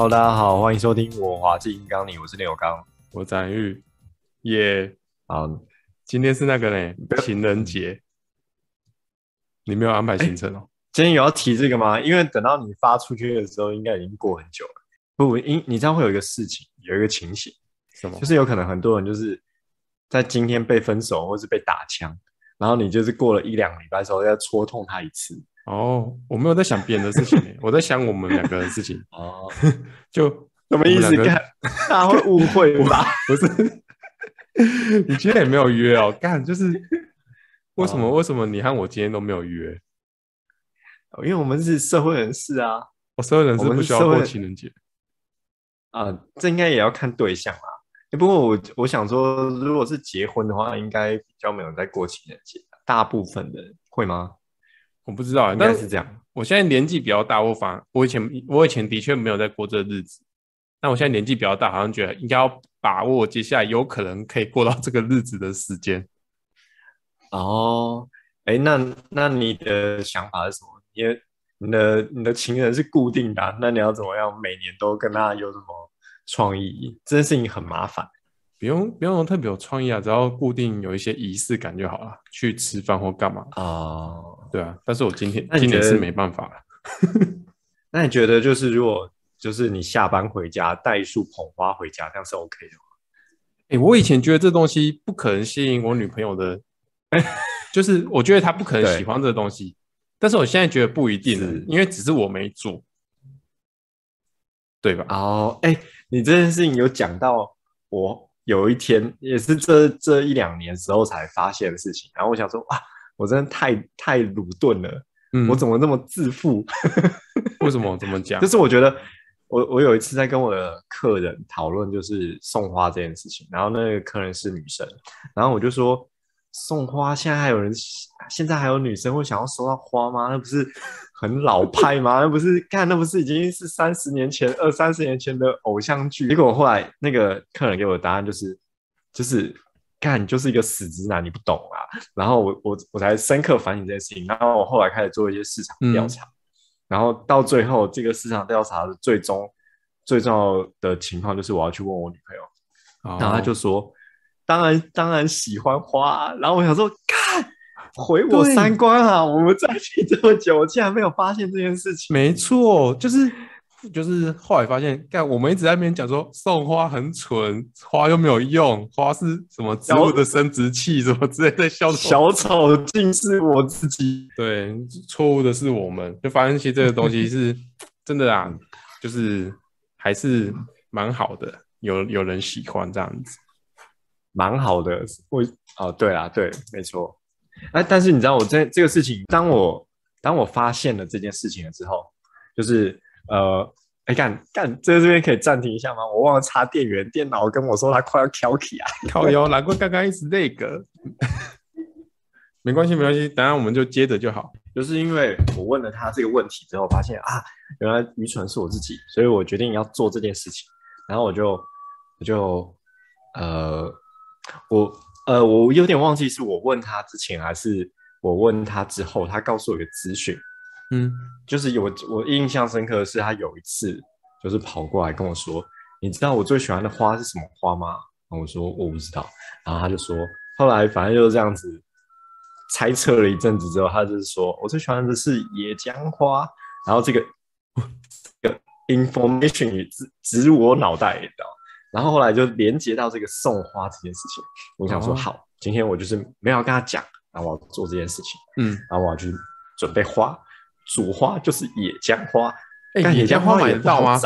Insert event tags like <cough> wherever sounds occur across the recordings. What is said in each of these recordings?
Hello，大家好，欢迎收听我滑进刚你，我是刘刚，我展玉，耶、yeah，好，今天是那个呢情人节，你没有安排行程哦？今天有要提这个吗？因为等到你发出去的时候，应该已经过很久了。不，因你知道会有一个事情，有一个情形，什么？就是有可能很多人就是在今天被分手，或是被打枪，然后你就是过了一两个礼拜的时候，要戳痛他一次。哦，我没有在想别人的事情，我在想我们两个人的事情。哦，<laughs> 就什么意思？干，大家会误会吧？<laughs> 不是，<laughs> 你今天也没有约哦。干，就是为什么、哦？为什么你和我今天都没有约？因为我们是社会人士啊。我、哦、社会人士不需要过情人节啊、呃，这应该也要看对象啊。不过我我想说，如果是结婚的话，应该比较没有在过情人节。大部分的人会吗？我不知道，应该是这样。我现在年纪比较大，我反我以前我以前的确没有在过这日子。那我现在年纪比较大，好像觉得应该要把握接下来有可能可以过到这个日子的时间。哦，哎，那那你的想法是什么？因为你的你的情人是固定的，那你要怎么样每年都跟他有什么创意？这件事情很麻烦。不用不用特别有创意啊，只要固定有一些仪式感就好了。去吃饭或干嘛啊、哦？对啊，但是我今天今年是没办法了。<laughs> 那你觉得就是如果就是你下班回家带一束捧花回家，这样是 OK 的吗？哎、欸，我以前觉得这东西不可能吸引我女朋友的，就是我觉得她不可能喜欢这个东西。但是我现在觉得不一定了，因为只是我没做，对吧？哦，哎、欸，你这件事情有讲到我。有一天也是这这一两年时候才发现的事情，然后我想说，哇，我真的太太鲁钝了，嗯，我怎么那么自负？<laughs> 为什么这么讲？就是我觉得我我有一次在跟我的客人讨论，就是送花这件事情，然后那个客人是女生，然后我就说。送花，现在还有人，现在还有女生会想要收到花吗？那不是很老派吗？那不是看，那不是已经是三十年前、二三十年前的偶像剧？结果后来那个客人给我的答案就是，就是看，你就是一个死直男，你不懂啊。然后我我我才深刻反省这件事情。然后我后来开始做一些市场调查，嗯，然后到最后这个市场调查的最终最重要的情况就是我要去问我女朋友，哦，然后她就说。当然，当然喜欢花。然后我想说，看，毁我三观啊！我们在一起这么久，我竟然没有发现这件事情。没错，就是就是后来发现，看我们一直在那边讲说送花很蠢，花又没有用，花是什么植物的生殖器，什么之类的。小小丑竟是我自己。对，错误的是我们。就发现其实这个东西是真的啊，就是还是蛮好的，有有人喜欢这样子。蛮好的，我哦，对啦，对，没错。哎，但是你知道，我这这个事情，当我当我发现了这件事情了之后，就是呃，哎，干干，这个这边可以暂停一下吗？我忘了插电源，电脑跟我说它快要跳起啊，<laughs> 靠腰，难怪刚刚一直那个。<laughs> 没关系，没关系，等下我们就接着就好。就是因为我问了他这个问题之后，发现啊，原来愚蠢是我自己，所以我决定要做这件事情。然后我就我就呃。我呃，我有点忘记是我问他之前还是我问他之后，他告诉我一个资讯，嗯，就是有我印象深刻的是，他有一次就是跑过来跟我说，你知道我最喜欢的花是什么花吗？然后我说我不知道，然后他就说，后来反正就是这样子猜测了一阵子之后，他就是说我最喜欢的是野姜花，然后这个 <laughs> 这个 information 也植植入我脑袋，你知道。然后后来就连接到这个送花这件事情，我想说好，今天我就是没有要跟他讲，然后我要做这件事情，嗯，然后我要去准备花，主花就是野姜花，哎、欸，野姜花买得到吗？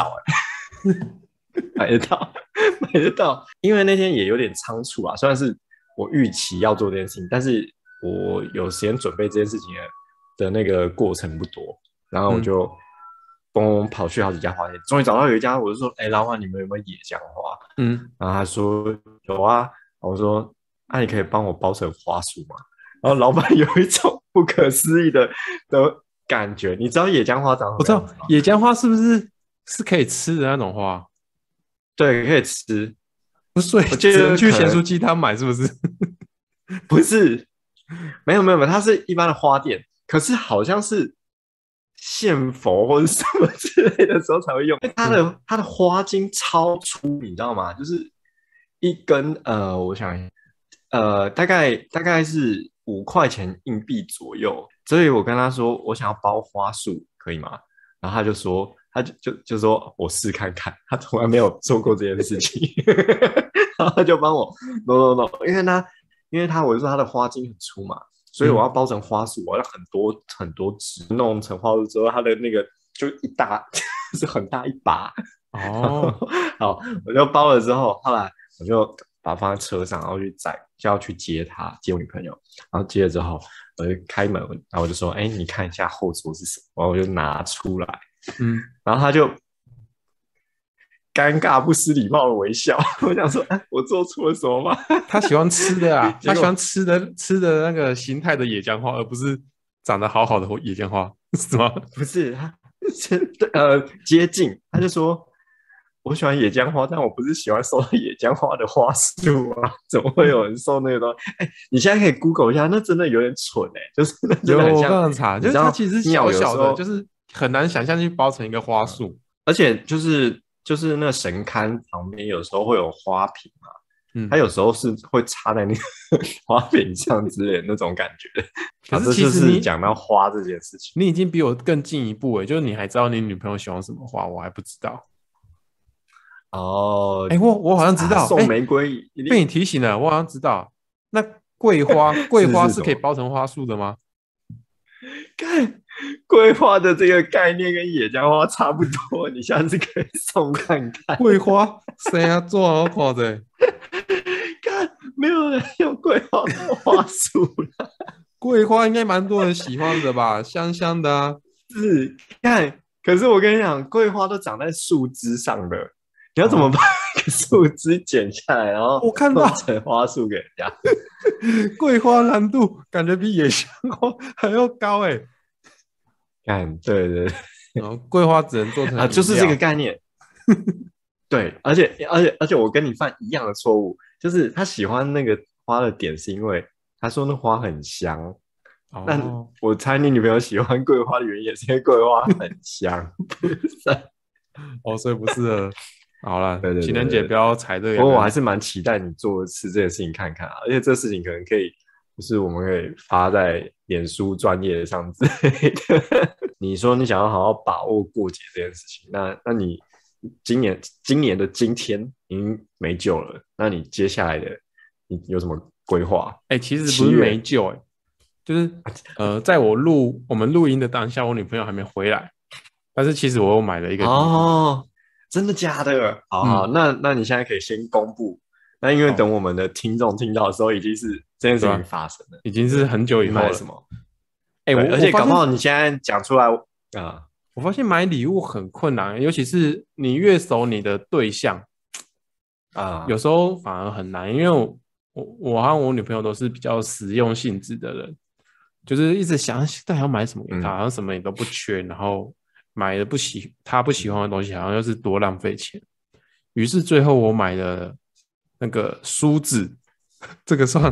买得到，<laughs> 买得到，因为那天也有点仓促啊，虽然是我预期要做这件事情，但是我有时间准备这件事情的那个过程不多，然后我就。嗯嘣，跑去好几家花店，终于找到有一家，我就说：“哎、欸，老板，你们有没有野姜花？”嗯，然后他说：“有啊。”我说：“那、啊、你可以帮我包成花束吗？”然后老板有一种不可思议的的感觉。你知道野姜花长什么？我知道野姜花是不是是可以吃的那种花？对，可以吃。不是，我记得去咸酥鸡摊买是不是？不是，没有没有没有，它是一般的花店，可是好像是。献佛或者什么之类的时候才会用。<laughs> 它的它的花茎超粗，你知道吗？就是一根呃，我想呃，大概大概是五块钱硬币左右。所以我跟他说，我想要包花束，可以吗？然后他就说，他就就就说我试看看。<laughs> 他从来没有做过这件事情，<laughs> 然后他就帮我 no no no，，因为他因为他我就说他的花茎很粗嘛。所以我要包成花束，我要很多很多纸弄成花束之后，它的那个就一大 <laughs> 是很大一把哦。<laughs> 好，我就包了之后，后来我就把它放在车上，然后去载就要去接他接我女朋友。然后接了之后，我就开门，然后我就说：“哎，你看一下后座是什么？”然后我就拿出来，嗯，然后他就。尴尬不失礼貌的微笑，<laughs> 我想说，我做错了什么吗？<laughs> 他喜欢吃的啊，他喜欢吃的吃的那个形态的野姜花，而不是长得好好的野姜花，是吗？<laughs> 不是，他是呃接近，他就说我喜欢野姜花，但我不是喜欢收野姜花的花束啊，怎么会有人收那个东西？哎、欸，你现在可以 Google 一下，那真的有点蠢哎、欸，就是有我刚刚查，就是它其实小小的，就是很难想象去包成一个花束，而且就是。就是那个神龛旁边有时候会有花瓶嘛，嗯，它有时候是会插在那个 <laughs> 花瓶上之类的那种感觉。可是其实你讲到花这件事情，你已经比我更进一步诶，就是你还知道你女朋友喜欢什么花，我还不知道。哦，哎，我我好像知道，送玫瑰被你提醒了，我好像知道。那桂花，<laughs> 桂花是可以包成花束的吗？<laughs> 看。<laughs> 桂花的这个概念跟野姜花差不多，你下次可以送看看。桂花谁啊做好看的？看，没有人用桂花做花束了。桂花应该蛮多人喜欢的吧？<laughs> 香香的啊。是，看，可是我跟你讲，桂花都长在树枝上的，你要怎么把树枝剪下来，然后我看到成花束给人家？<laughs> 桂花难度感觉比野香花还要高哎、欸。看，对对，<laughs> 然后桂花只能做成 <laughs> 啊，就是这个概念。对，而且而且而且我跟你犯一样的错误，就是他喜欢那个花的点是因为他说那花很香。哦，但我猜你女朋友喜欢桂花的原因也是因为桂花很香，不是？哦，所以不是。好了，对对，对，对，情人节不要踩这个。不过我还是蛮期待你做一次这件事情看看啊，而且这事情可能可以。就是我们可以发在脸书专业上之类的。<laughs> 你说你想要好好把握过节这件事情，那那你今年今年的今天已经没救了。那你接下来的你有什么规划？哎、欸，其实不是没救、欸，哎，就是呃，在我录我们录音的当下，我女朋友还没回来。但是其实我又买了一个哦，真的假的？好，好，嗯、那那你现在可以先公布。那因为等我们的听众听到的时候，已经是这件事情发生了，已经是很久以后了。什么？哎、欸，我而且搞不好你现在讲出来啊，我发现买礼物很困难，尤其是你越熟你的对象啊，有时候反而很难。因为我我我和我女朋友都是比较实用性质的人，就是一直想到底要买什么给她，好像什么也都不缺，然后买的不喜她不喜欢的东西，好像又是多浪费钱。于是最后我买了。那个梳子，<laughs> 这个算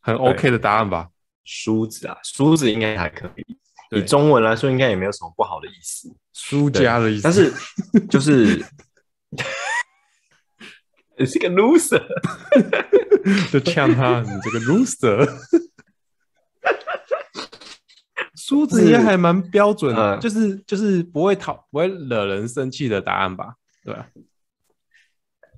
很 OK 的答案吧？梳子啊，梳子应该还可以。以中文来说，应该也没有什么不好的意思，输家的意思。但是就是 <laughs> 你是个 loser，<laughs> 就呛他，你这个 loser。<laughs> 梳子应该还蛮标准的，是就是就是不会讨不会惹人生气的答案吧？对吧？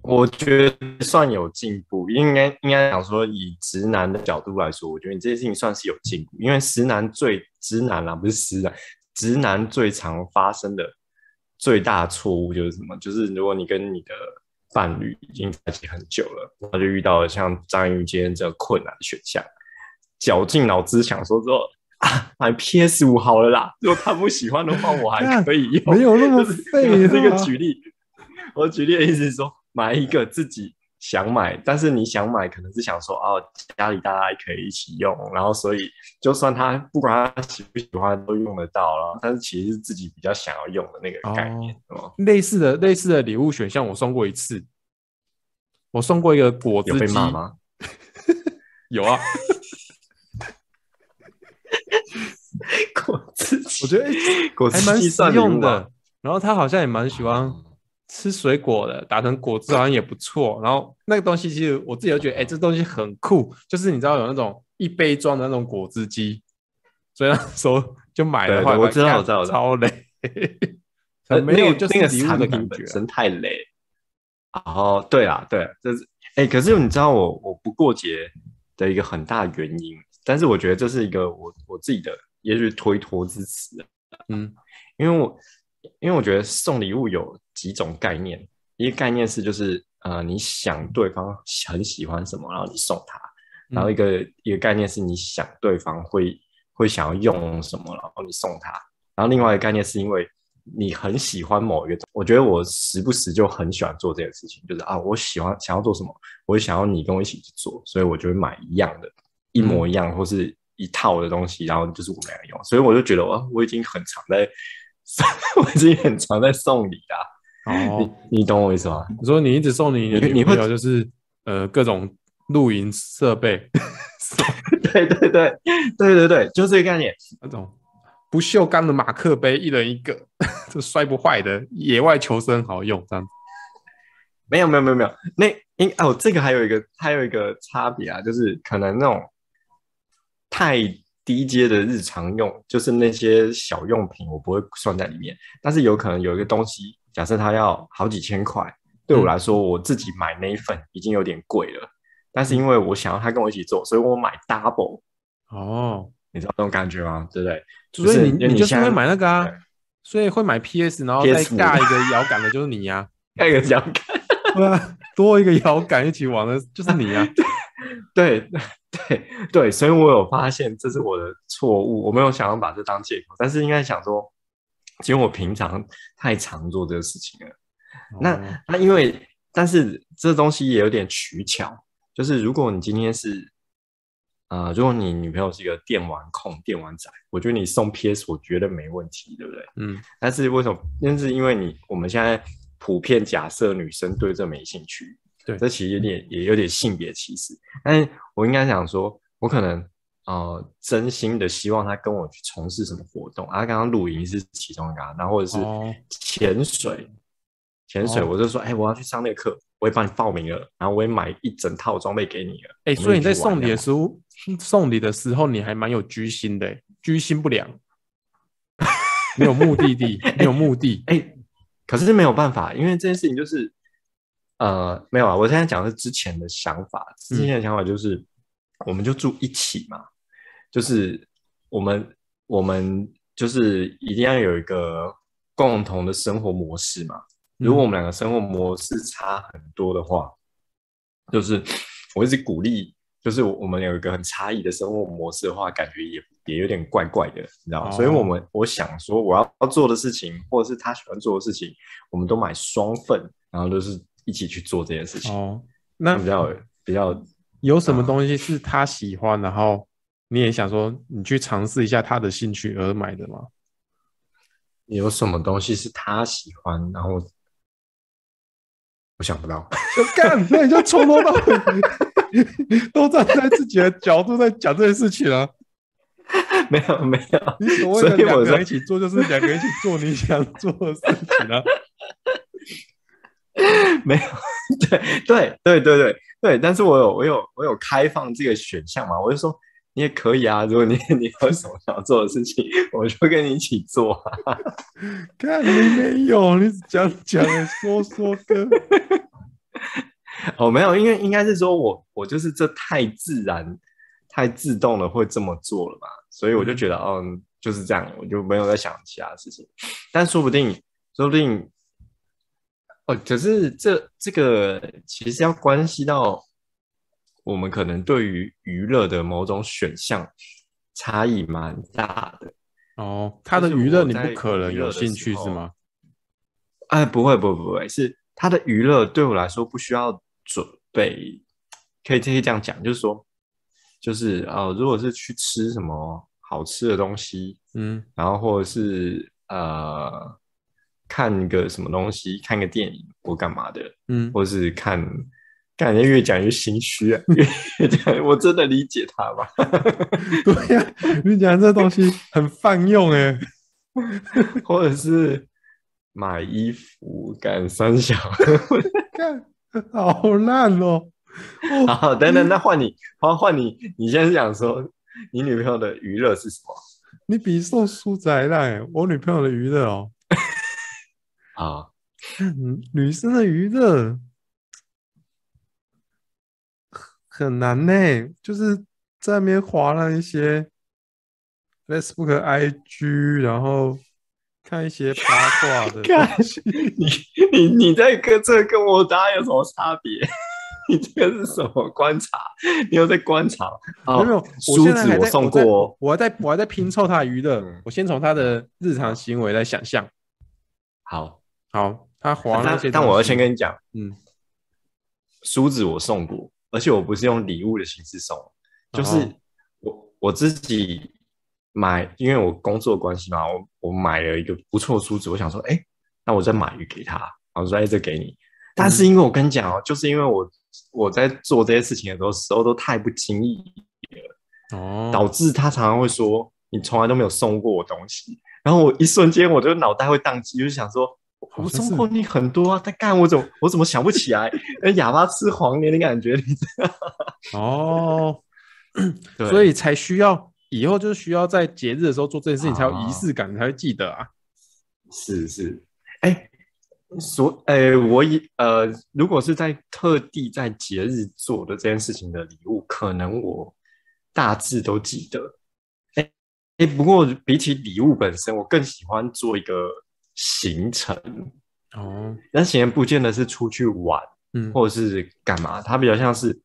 我觉得算有进步，应该应该讲说，以直男的角度来说，我觉得你这件事情算是有进步，因为直男最直男啊，不是直男，直男最常发生的最大错误就是什么？就是如果你跟你的伴侣已经在一起很久了，然后就遇到了像张宇今天这个困难的选项，绞尽脑汁想说说啊，买 PS 五好了啦，如果他不喜欢的话，我还 <laughs> 可以用，没有那么废。这个举例，我举例的意思是说。买一个自己想买，但是你想买，可能是想说哦，家里大家也可以一起用，然后所以就算他不管他喜不喜欢都用得到了，但是其实是自己比较想要用的那个概念，哦，类似的类似的礼物选项，我送过一次，我送过一个果汁机，有被骂吗？<laughs> 有啊，<laughs> 果汁机，我觉得果汁机还蛮实用的。然后他好像也蛮喜欢吃水果的，打成果汁好像也不错。然后那个东西其实我自己都觉得，哎，这东西很酷。就是你知道有那种一杯装的那种果汁机，所以那时候就买的话，我知道，我知道，超雷。<laughs> 没有，就是那个产品本身太雷。哦，对啊，对，就是哎，可是你知道我我不过节的一个很大原因，但是我觉得这是一个我我自己的，也许推脱之词。嗯，因为我。因为我觉得送礼物有几种概念，一个概念是就是呃，你想对方很喜欢什么，然后你送他；然后一个、嗯、一个概念是你想对方会会想要用什么，然后你送他；然后另外一个概念是因为你很喜欢某一个，我觉得我时不时就很喜欢做这件事情，就是啊，我喜欢想要做什么，我想要你跟我一起去做，所以我就会买一样的，一模一样或是一套的东西，然后就是我们两个用，所以我就觉得哇，我已经很常在。<laughs> 我已经很常在送礼啦。哦，你你懂我意思吗？你说你一直送你，你女朋友就是呃各种露营设备，<laughs> 对对对对对对，就这个概念。那种不锈钢的马克杯，一人一个，<laughs> 就摔不坏的，野外求生好用，这样子。没有没有没有没有，那因哦这个还有一个还有一个差别啊，就是可能那种太。低阶的日常用就是那些小用品，我不会算在里面。但是有可能有一个东西，假设它要好几千块，对我来说，我自己买那一份已经有点贵了。但是因为我想要他跟我一起做，所以我买 double。哦，你知道这种感觉吗？对不对？所以你你就是会买那个啊，所以会买 PS，然后再尬一个摇杆的，就是你呀，<laughs> 尬一个摇杆，<laughs> 对啊，多一个摇杆一起玩的，就是你 <laughs> 呀，对。<laughs> 对对，所以我有发现这是我的错误，我没有想要把这当借口，但是应该想说，其实我平常太常做这个事情了。哦、那那因为，但是这东西也有点取巧，就是如果你今天是，呃，如果你女朋友是一个电玩控、电玩仔，我觉得你送 PS 我觉得没问题，对不对？嗯。但是为什么？那是因为你我们现在普遍假设女生对这没兴趣。对，这其实有点也有点性别歧视，但是我应该想说，我可能呃真心的希望他跟我去从事什么活动啊，刚刚露营是其中一个，然后或者是潜水，潜水我就说，哎，我要去上那个课，我也帮你报名了，然后我也买一整套装备给你了，哎，所以你在送礼的时候，送礼的时候你还蛮有居心的，居心不良，<laughs> 没有目的地，没有目的，<laughs> 哎，可是没有办法，因为这件事情就是。呃，没有啊，我现在讲的是之前的想法。之前的想法就是，嗯、我们就住一起嘛，就是我们我们就是一定要有一个共同的生活模式嘛。如果我们两个生活模式差很多的话，嗯、就是我一直鼓励，就是我们有一个很差异的生活模式的话，感觉也也有点怪怪的，你知道吗？哦、所以我们我想说，我要做的事情，或者是他喜欢做的事情，我们都买双份，然后就是。一起去做这件事情哦，那比较比较有什么东西是他喜欢，然后你也想说你去尝试一下他的兴趣而买的吗？有什么东西是他喜欢，然后我想不到，就干，那你就从头到尾 <laughs> 都站在自己的角度在讲这件事情啊？<laughs> 没有没有，你所谓的两个人一起做，就是两个人一起做你想做的事情啊。<laughs> 没有，对对对对对对，但是我有我有我有开放这个选项嘛，我就说你也可以啊，如果你你有什么想做的事情，我就跟你一起做啊。<laughs> 看你没有，你讲讲说说的。<laughs> 哦，没有，因为应该是说我我就是这太自然太自动了会这么做了嘛，所以我就觉得嗯，就是这样，我就没有在想其他事情，但说不定说不定。哦，可是这这个其实要关系到我们可能对于娱乐的某种选项差异蛮大的哦。他的娱乐你不可能有兴趣是吗？哎，不会，不会，不会，是他的娱乐对我来说不需要准备，可以可以这样讲，就是说，就是呃，如果是去吃什么好吃的东西，嗯，然后或者是呃。看个什么东西，看个电影或干嘛的，嗯，或是看感觉越讲越心虚啊，越 <laughs> 讲我真的理解他吧？<laughs> 对呀、啊，你讲这东西很泛用哎，或者是买衣服干三小，<laughs> 干好烂哦。好，等等，那换你，换换你，你先讲说你女朋友的娱乐是什么？你比送书仔还烂，我女朋友的娱乐哦。啊，女生的娱乐。很难呢，就是在那边划了一些 Facebook、IG，然后看一些八卦的 <laughs> 东西。你你你在跟这跟我答案有什么差别？<laughs> 你这个是什么观察？你有在观察？没有，梳子我送过，我我还在我还在拼凑他的娱乐。我先从他的日常行为来想象。好，好，他滑那些，但我要先跟你讲，嗯，梳子我送过。而且我不是用礼物的形式送，就是我我自己买，因为我工作关系嘛，我我买了一个不错的梳子，我想说，哎、欸，那我再买一个给他，然后说，哎，这给你。但是因为我跟你讲哦，就是因为我我在做这些事情的时候，时候都太不经意了，哦，导致他常常会说，你从来都没有送过我东西，然后我一瞬间我就脑袋会宕机，就是想说。我送过你很多啊，但干我怎么我怎么想不起来？<laughs> 哑巴吃黄连的感觉，你知道？<clears throat> 哦，所以才需要以后就是需要在节日的时候做这件事情，才有仪式感，才会记得啊。是是，哎、欸，所哎、欸，我以呃，如果是在特地在节日做的这件事情的礼物，可能我大致都记得。哎、欸、哎、欸，不过比起礼物本身，我更喜欢做一个。行程。哦，那行程不见得是出去玩，嗯，或者是干嘛，它比较像是，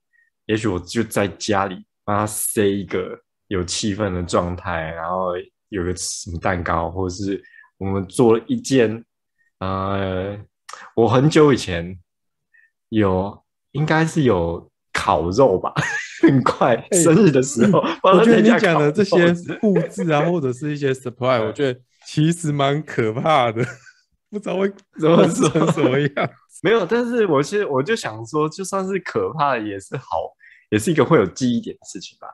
也许我就在家里帮他塞一个有气氛的状态，然后有个什么蛋糕，或者是我们做了一件，呃，我很久以前有，应该是有烤肉吧，<laughs> 很快、欸、生日的时候，我觉得你讲的这些 <laughs> 布置啊，或者是一些 surprise，我觉得。其实蛮可怕的，<laughs> 不知道会怎么成什么样。没有，但是我是我就想说，就算是可怕，也是好，也是一个会有记忆点的事情吧。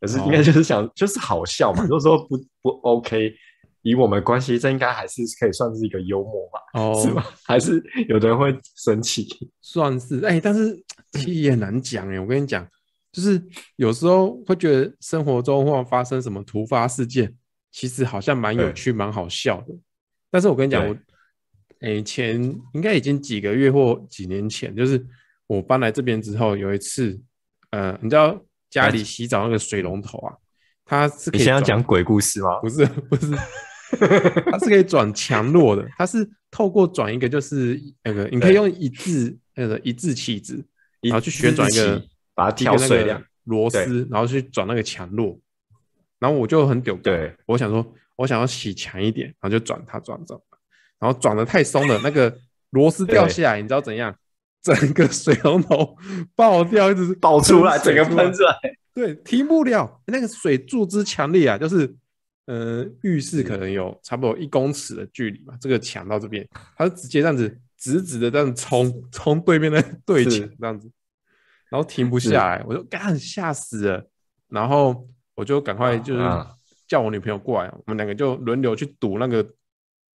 可是应该就是想，哦、就是好笑嘛。如果说不不 OK，以我们关系，这应该还是可以算是一个幽默吧？哦，是吧？还是有的人会生气？算是哎、欸，但是 <clears throat> 其实也难讲哎。我跟你讲，就是有时候会觉得生活中或发生什么突发事件。其实好像蛮有趣、蛮好笑的，但是我跟你讲，我诶前应该已经几个月或几年前，就是我搬来这边之后，有一次，呃，你知道家里洗澡那个水龙头啊，它是可以，你现在讲鬼故事吗？不是，不是，它是可以转强弱的，它是透过转一个就是那个，你可以用一字那个一字起子，然后去旋转一个，把它调水量螺丝，然后去转那个强弱。然后我就很丢，对，我想说，我想要洗强一点，然后就转它转转，然后转的太松了，那个螺丝掉下来，你知道怎样？整个水龙头 <laughs> 爆掉，一直是爆出来，整个喷出来，对，停不了。那个水柱之强力啊，就是，呃，浴室可能有差不多一公尺的距离嘛，这个墙到这边，它是直接这样子直直的这样冲冲对面的对墙这样子，然后停不下来，我就干吓死了，然后。我就赶快就是叫我女朋友过来，我们两个就轮流去堵那个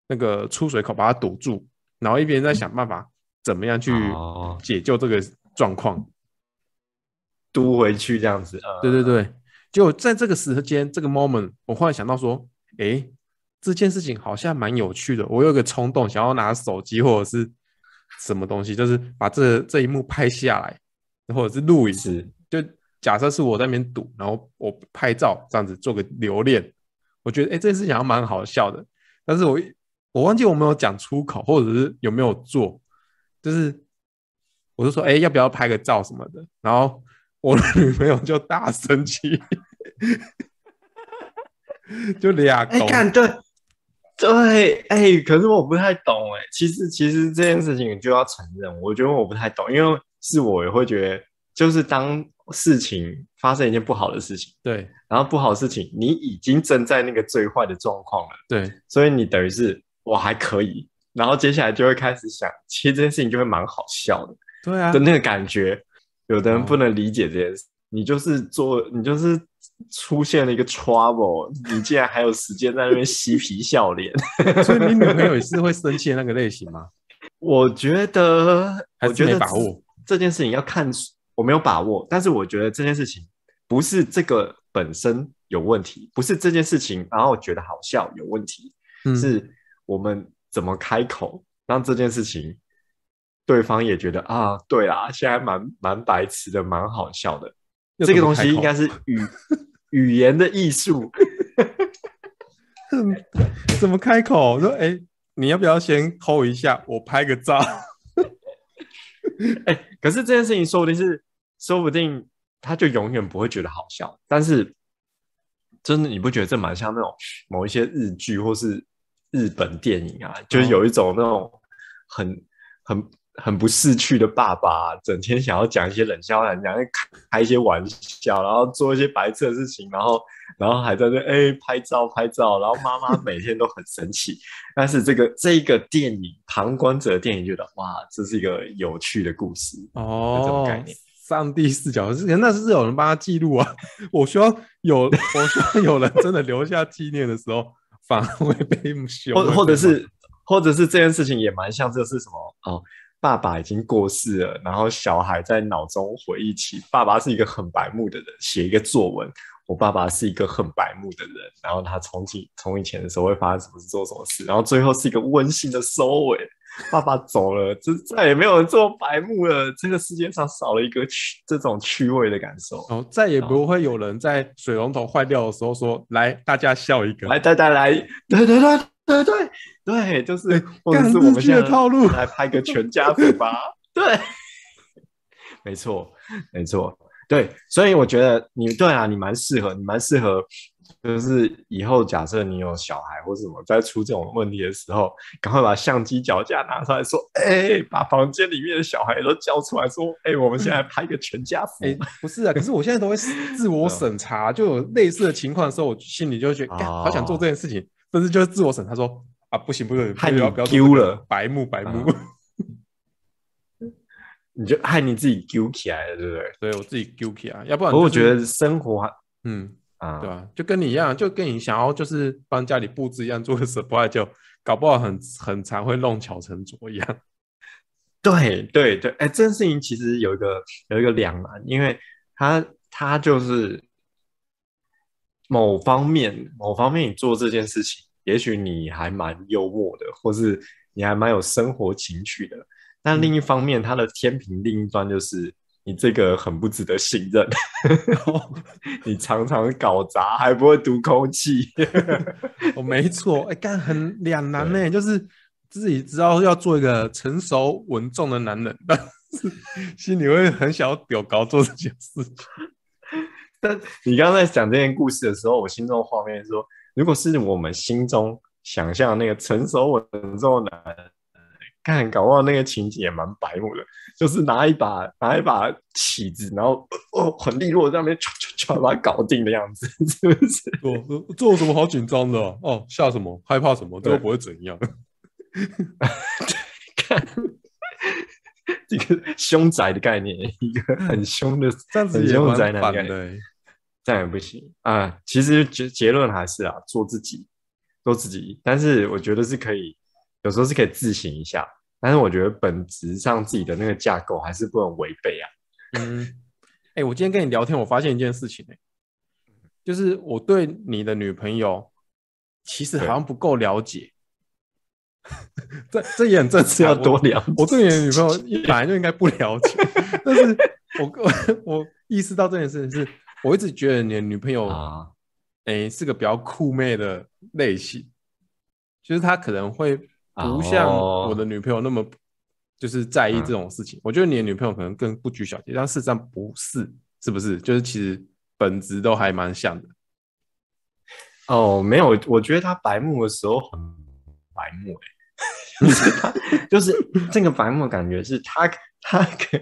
那个出水口，把它堵住，然后一边在想办法怎么样去解救这个状况，堵回去这样子。对对对，就在这个时间这个 moment，我忽然想到说，哎，这件事情好像蛮有趣的，我有个冲动想要拿手机或者是什么东西，就是把这这一幕拍下来，或者是录一次，就。假设是我在那边赌，然后我拍照这样子做个留念，我觉得哎、欸，这件事情还蛮好笑的。但是我我忘记我没有讲出口，或者是有没有做，就是我就说哎、要不要拍个照什么的？然后我的女朋友就大生气，<laughs> 就俩哎，看对对哎、可是我不太懂哎。其实其实这件事情你就要承认，我觉得我不太懂，因为是我也会觉得，就是当。事情发生一件不好的事情，对，然后不好的事情，你已经正在那个最坏的状况了，对，所以你等于是我还可以，然后接下来就会开始想，其实这件事情就会蛮好笑的，对啊的那个感觉，有的人不能理解这件事。哦、你就是做，你就是出现了一个 trouble，你竟然还有时间在那边嬉皮笑脸。<laughs> 所以你女朋友也 <laughs> 是会生气的那个类型吗？我觉得，我觉得把握这件事情要看，我没有把握。但是我觉得这件事情不是这个本身有问题，不是这件事情，然后我觉得好笑有问题，嗯、是我们怎么开口让这件事情。对方也觉得啊，对啊，现在蛮蛮白痴的，蛮好笑的。这个东西应该是语 <laughs> 语言的艺术。<laughs> 怎么开口？说哎，你要不要先 hold 一下，我拍个照？<laughs> 哎，可是这件事情说不定是，说不定他就永远不会觉得好笑。但是真的，你不觉得这蛮像那种某一些日剧或是日本电影啊？就是有一种那种很很。很不识趣的爸爸，整天想要讲一些冷笑话，讲开一些玩笑，然后做一些白痴的事情，然后，然后还在那哎、欸、拍照拍照，然后妈妈每天都很生气。但是这个这个电影，旁观者的电影觉得哇，这是一个有趣的故事哦，这种概念。上帝视角是，那是有人帮他记录啊。我希望有，我希望有人真的留下纪念的时候，反而会被 <laughs> 修，或或者是，或者是这件事情也蛮像，这是什么哦？爸爸已经过世了，然后小孩在脑中回忆起爸爸是一个很白目的人，写一个作文，我爸爸是一个很白目的人，然后他从以从以前的时候会发生什么事，做什么事，然后最后是一个温馨的收尾。爸爸走了，就再也没有人这么白目了，这个世界上少了一个趣这种趣味的感受。然哦，再也不会有人在水龙头坏掉的时候说：“来，大家笑一个。”来，大家来，对对对。对对对，就是，或者是我们现在套路来拍个全家福吧。<laughs> 对，没错，没错，对，所以我觉得你对啊，你蛮适合，你蛮适合，就是以后假设你有小孩或什么，在出这种问题的时候，赶快把相机脚架拿出来说，哎，把房间里面的小孩都叫出来说，哎，我们现在拍个全家福。哎，不是啊，可是我现在都会自 <laughs> 我审查，就有类似的情况的时候，我心里就会觉得，哦、好想做这件事情。但是就是自我审，他说啊，不行不行，害你丢了，白目白目，<laughs> 你就害你自己丢起来了，对不对？对，我自己丢起来，要不然、就是、我觉得生活，嗯啊，对吧？就跟你一样，就跟你想要就是帮家里布置一样，做个 surprise，就搞不好很很常会弄巧成拙一样。对对对，哎，这件事情其实有一个有一个两难，因为他他就是。某方面，某方面，你做这件事情，也许你还蛮幽默的，或是你还蛮有生活情趣的。但另一方面，它的天平另一端就是你这个很不值得信任。<laughs> 你常常搞砸，还不会读空气。我、<laughs> 哦、没错，哎、欸，干很两难呢，<laughs> 就是自己知道要做一个成熟稳重的男人，但是心里会很想要屌高做这件事情。但你刚刚在讲这件故事的时候，我心中的画面说，如果是我们心中想象那个成熟稳重的男人，看搞不好那个情景也蛮白目的，就是拿一把拿一把起子，然后哦很利落在那边唰唰唰把它搞定的样子，是不是？<laughs> 哦，这有什么好紧张的？哦，吓什么？害怕什么？这个不会怎样。<laughs> 看一个凶宅的概念，一个很凶的，<laughs> 这样子很凶宅男的概念。这样也不行啊！其实结结论还是啊，做自己，做自己。但是我觉得是可以，有时候是可以自省一下。但是我觉得本质上自己的那个架构还是不能违背啊。嗯，哎、欸，我今天跟你聊天，我发现一件事情、欸、就是我对你的女朋友其实好像不够了解。这这也很正常，要多了解。我对你的女朋友本来就应该不了解，但是我我 <laughs> 我意识到这件事情是。我一直觉得你的女朋友啊，哎、欸，是个比较酷妹的类型，就是她可能会不像我的女朋友那么就是在意这种事情。哦、我觉得你的女朋友可能更不拘小节，但事实上不是，是不是？就是其实本质都还蛮像的。哦，没有，我觉得他白目的时候很白目、欸，<laughs> 哎，就是这个白目感觉是他他可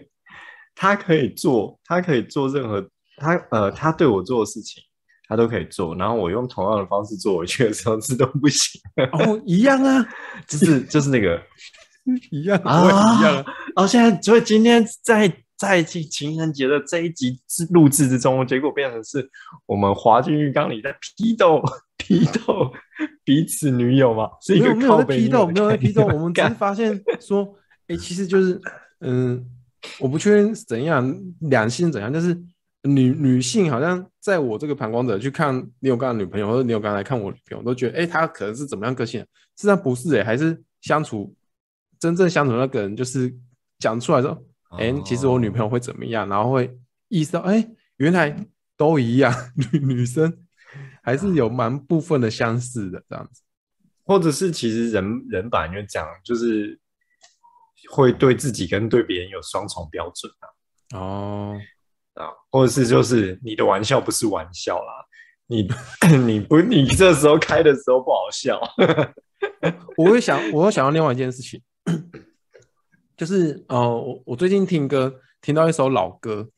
他可以做，他可以做任何。他呃，他对我做的事情，他都可以做，然后我用同样的方式做回去的时候，这都不行。哦，一样啊，<laughs> 就是就是那个 <laughs> 一样啊，一样啊。哦，现在所以今天在在情人节的这一集录制之中，结果变成是我们滑进浴缸里在批斗 <laughs> 批斗彼此女友嘛？是一个没有在批斗，没有在批斗，我们只是发现说，哎、欸，其实就是嗯，我不确定怎样两性怎样，但是女女性好像在我这个旁观者去看你有刚的女朋友，或者你有刚来看我女朋友，都觉得哎，她、欸、可能是怎么样个性？实际上不是哎、欸，还是相处真正相处的那个人就是讲出来说。哎、欸，其实我女朋友会怎么样？然后会意识到，哎、欸，原来都一样，<laughs> 女女生还是有蛮部分的相似的这样子，或者是其实人人本来就讲，就是会对自己跟对别人有双重标准啊。哦，啊，或者是就是你的玩笑不是玩笑啦，你 <coughs> 你不你这时候开的时候不好笑。<laughs> 我会想，我会想到另外一件事情。就是呃，我我最近听歌听到一首老歌，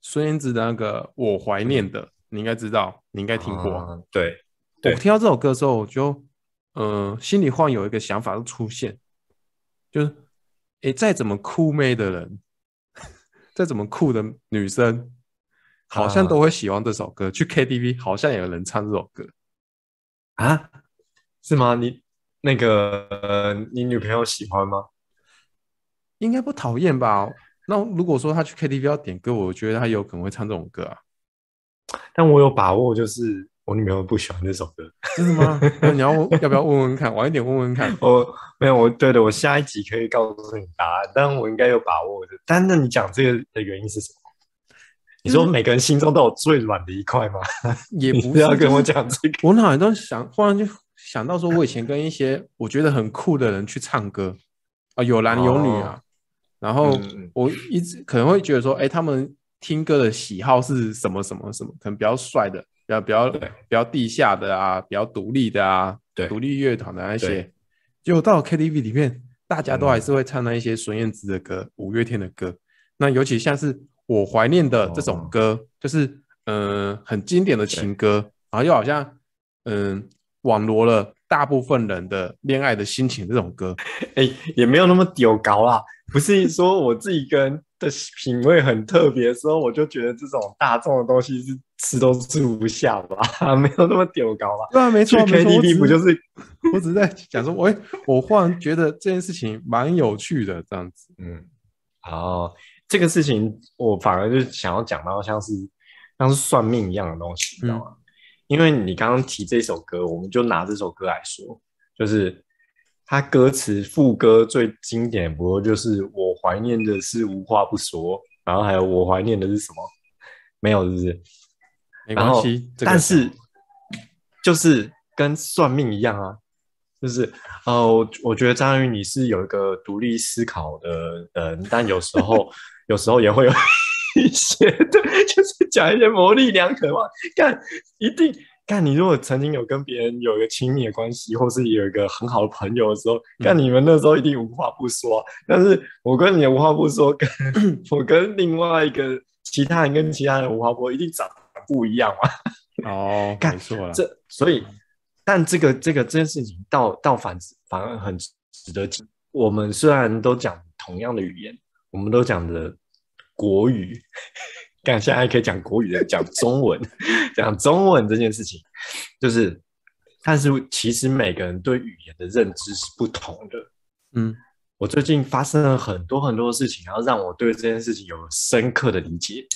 孙燕姿的那个《我怀念的》，你应该知道，你应该听过。啊、对，对，我听到这首歌的时候，我就呃心里忽然有一个想法就出现，就是诶，再怎么酷妹的人，再怎么酷的女生，好像都会喜欢这首歌。啊、去 KTV 好像也有人唱这首歌啊？是吗？你那个、呃、你女朋友喜欢吗？应该不讨厌吧？那如果说她去 KTV 要点歌，我觉得她有可能会唱这种歌啊。但我有把握，就是我女朋友不喜欢这首歌。<laughs> 真的吗？那你要要不要问问看？晚一点问问看。我没有，我对的，我下一集可以告诉你答案。但我应该有把握的。但那你讲这个的原因是什么？你说每个人心中都有最软的一块吗？也 <laughs> 不是要跟我讲这个。我脑海中想，忽然就想到说，我以前跟一些我觉得很酷的人去唱歌啊，有男有女啊。然后我一直可能会觉得说，哎、欸，他们听歌的喜好是什么什么什么？可能比较帅的，比较比较比较地下的啊，比较独立的啊，对，独立乐团的那些。结果到了 KTV 里面，大家都还是会唱那一些孙燕姿的歌、嗯、五月天的歌。那尤其像是我怀念的这种歌，哦、就是嗯、呃、很经典的情歌，然后又好像嗯网罗了大部分人的恋爱的心情这种歌，<laughs> 哎、欸，也没有那么丢高啦。不是说我自己个人的品味很特别的时候，我就觉得这种大众的东西是吃都吃不下吧？<laughs> 没有那么丢高吧？对啊，没错，去 KTV 不就是？我只是在讲说，喂，我忽然觉得这件事情蛮有趣的，这样子。嗯，哦，这个事情我反而就想要讲到像是像是算命一样的东西，你知道吗？嗯、因为你刚刚提这首歌，我们就拿这首歌来说，就是。它歌词副歌最经典，不过就是我怀念的是无话不说，然后还有我怀念的是什么？没有，是不是？没关系，但是就是跟算命一样啊，就是呃，我我觉得张宇你是有一个独立思考的人，但有时候 <laughs> 有时候也会有一些对，就是讲一些模棱两可嘛，但一定。看你如果曾经有跟别人有一个亲密的关系，或是有一个很好的朋友的时候，看你们那时候一定无话不说。但是我跟你无话不说，跟 <clears throat> 我跟另外一个其他人跟其他人无话不说，一定长得不一样嘛。哦，<laughs> 干没错了。这所以，但这个这个这件事情倒倒反反而很值得听。我们虽然都讲同样的语言，我们都讲的国语。看，现在还可以讲国语的，讲中文，讲中文这件事情，就是，但是其实每个人对语言的认知是不同的。嗯，我最近发生了很多很多事情，然后让我对这件事情有深刻的理解。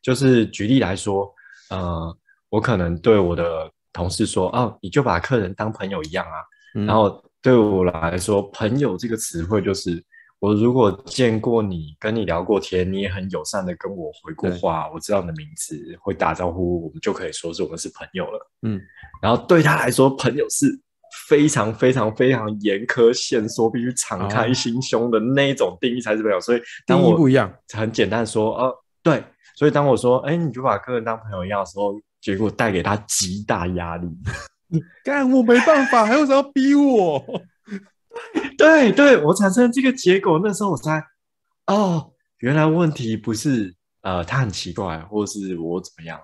就是举例来说，呃，我可能对我的同事说：“哦，你就把客人当朋友一样啊。嗯”然后对我来说，“朋友”这个词汇就是。我如果见过你，跟你聊过天，你也很友善的跟我回过话，我知道你的名字，会打招呼，我们就可以说是我们是朋友了。嗯，然后对他来说，朋友是非常非常非常严苛限缩，必须敞开心胸的那一种定义才是朋友。所以当我不一样，很简单说，哦，对，所以当我说，哎，你就把客人当朋友一样的时候，结果带给他极大压力。<laughs> 你干，我没办法，还有什么要逼我？对对，我产生这个结果，那时候我才哦，原来问题不是呃他很奇怪，或是我怎么样，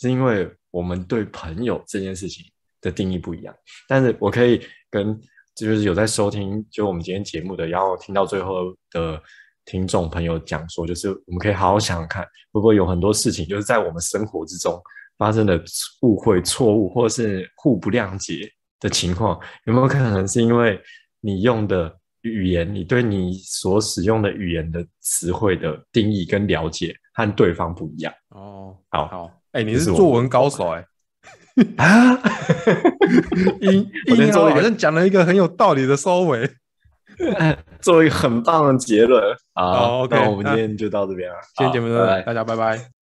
是因为我们对朋友这件事情的定义不一样。但是我可以跟就是有在收听就我们今天节目的，然后听到最后的听众朋友讲说，就是我们可以好好想想看，会不会有很多事情，就是在我们生活之中发生的误会、错误，或者是互不谅解的情况，有没有可能是因为你用的语言，你对你所使用的语言的词汇的定义跟了解和对方不一样？哦，好好，哎、欸，你是作文高手哎、欸。啊！<laughs> 硬硬要好像讲了一个很有道理的收尾，<laughs> 做一个很棒的结论。好，那我们今天就到这边了。今天节目就到这，大家拜拜。